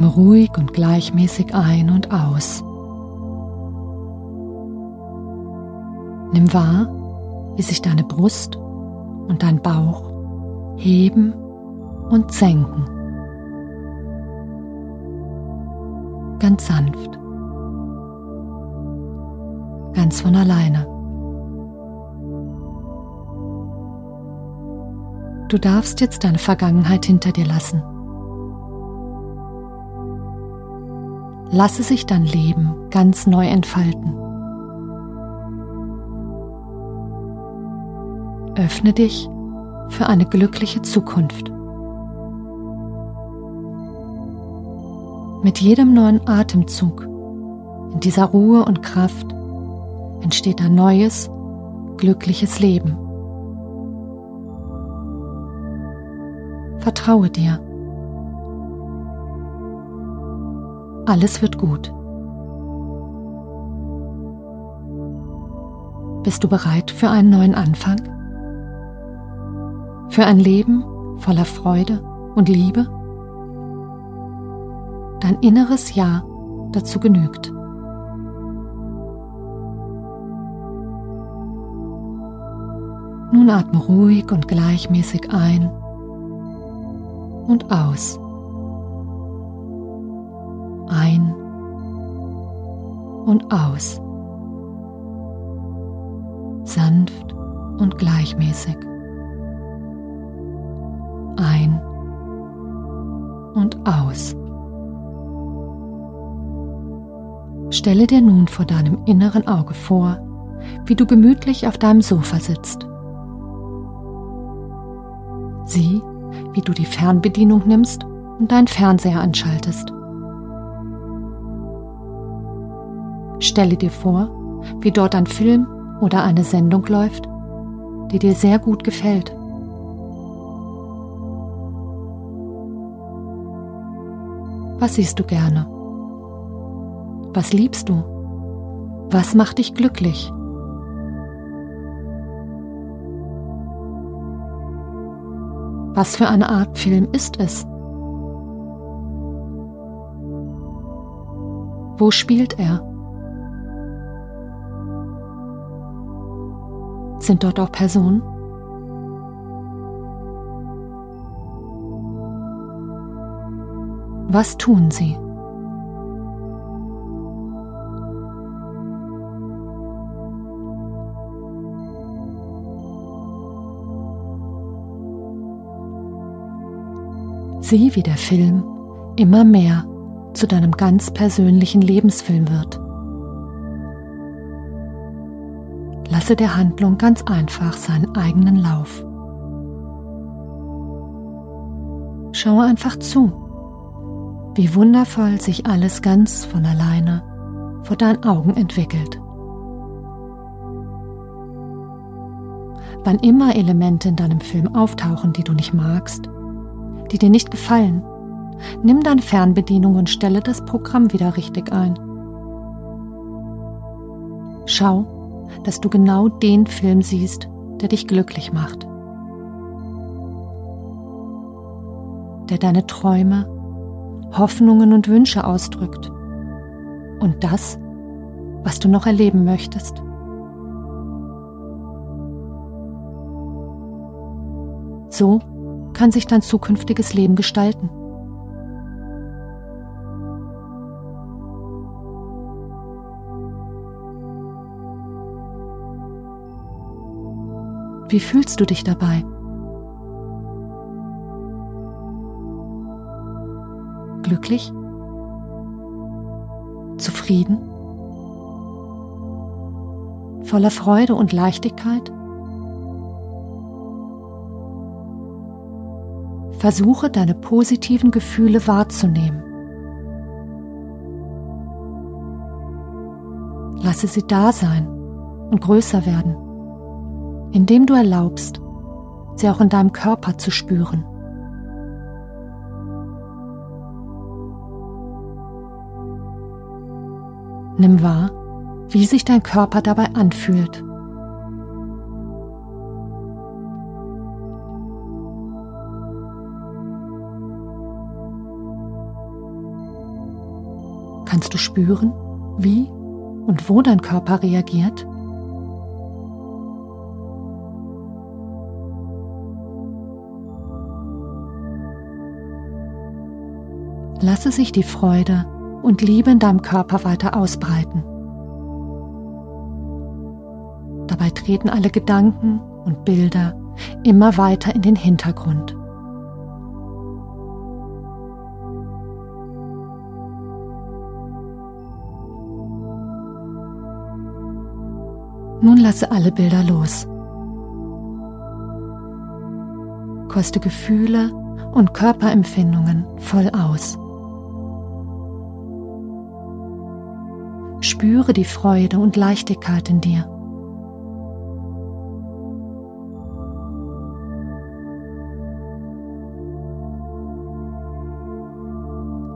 Atme ruhig und gleichmäßig ein und aus. Nimm wahr, wie sich deine Brust und dein Bauch heben und senken. Ganz sanft. Ganz von alleine. Du darfst jetzt deine Vergangenheit hinter dir lassen. Lasse sich dein Leben ganz neu entfalten. Öffne dich für eine glückliche Zukunft. Mit jedem neuen Atemzug in dieser Ruhe und Kraft entsteht ein neues, glückliches Leben. Vertraue dir. Alles wird gut. Bist du bereit für einen neuen Anfang? Für ein Leben voller Freude und Liebe? Dein inneres Ja dazu genügt. Nun atme ruhig und gleichmäßig ein und aus. Ein und aus. Sanft und gleichmäßig. Ein und aus. Stelle dir nun vor deinem inneren Auge vor, wie du gemütlich auf deinem Sofa sitzt. Sieh, wie du die Fernbedienung nimmst und deinen Fernseher anschaltest. Stelle dir vor, wie dort ein Film oder eine Sendung läuft, die dir sehr gut gefällt. Was siehst du gerne? Was liebst du? Was macht dich glücklich? Was für eine Art Film ist es? Wo spielt er? Sind dort auch Personen? Was tun sie? Sieh, wie der Film immer mehr zu deinem ganz persönlichen Lebensfilm wird. Lasse der Handlung ganz einfach seinen eigenen Lauf. Schaue einfach zu, wie wundervoll sich alles ganz von alleine vor deinen Augen entwickelt. Wann immer Elemente in deinem Film auftauchen, die du nicht magst, die dir nicht gefallen, nimm deine Fernbedienung und stelle das Programm wieder richtig ein. Schau, dass du genau den Film siehst, der dich glücklich macht, der deine Träume, Hoffnungen und Wünsche ausdrückt und das, was du noch erleben möchtest. So kann sich dein zukünftiges Leben gestalten. Wie fühlst du dich dabei? Glücklich? Zufrieden? Voller Freude und Leichtigkeit? Versuche deine positiven Gefühle wahrzunehmen. Lasse sie da sein und größer werden, indem du erlaubst, sie auch in deinem Körper zu spüren. Nimm wahr, wie sich dein Körper dabei anfühlt. Kannst du spüren, wie und wo dein Körper reagiert? Lasse sich die Freude und Liebe in deinem Körper weiter ausbreiten. Dabei treten alle Gedanken und Bilder immer weiter in den Hintergrund. Nun lasse alle Bilder los. Koste Gefühle und Körperempfindungen voll aus. Spüre die Freude und Leichtigkeit in dir.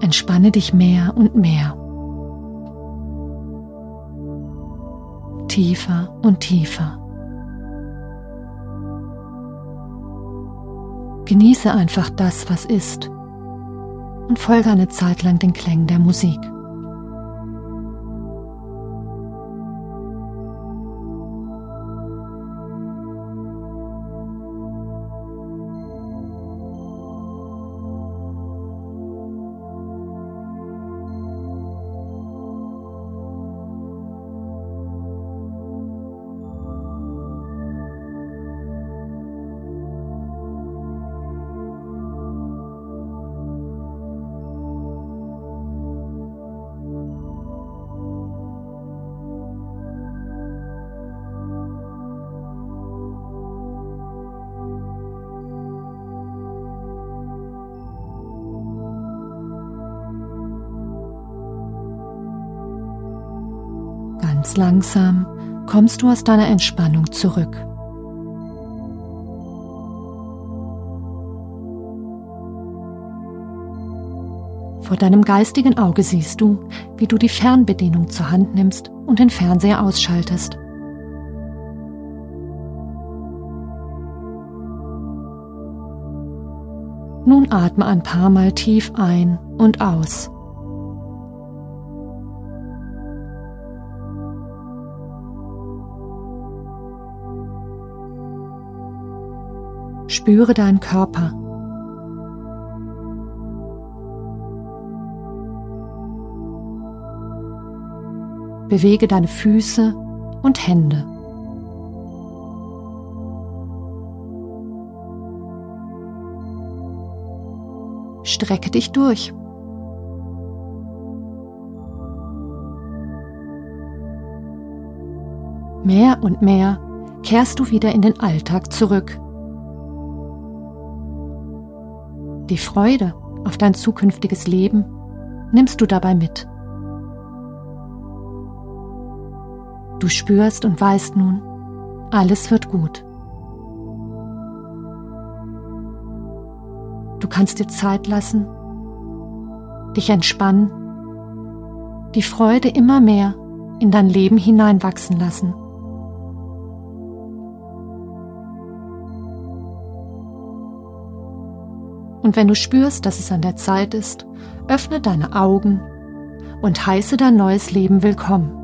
Entspanne dich mehr und mehr. tiefer und tiefer. Genieße einfach das, was ist und folge eine Zeit lang den Klängen der Musik. Ganz langsam kommst du aus deiner Entspannung zurück. Vor deinem geistigen Auge siehst du, wie du die Fernbedienung zur Hand nimmst und den Fernseher ausschaltest. Nun atme ein paar Mal tief ein und aus. Spüre deinen Körper. Bewege deine Füße und Hände. Strecke dich durch. Mehr und mehr kehrst du wieder in den Alltag zurück. Die Freude auf dein zukünftiges Leben nimmst du dabei mit. Du spürst und weißt nun, alles wird gut. Du kannst dir Zeit lassen, dich entspannen, die Freude immer mehr in dein Leben hineinwachsen lassen. Und wenn du spürst, dass es an der Zeit ist, öffne deine Augen und heiße dein neues Leben willkommen.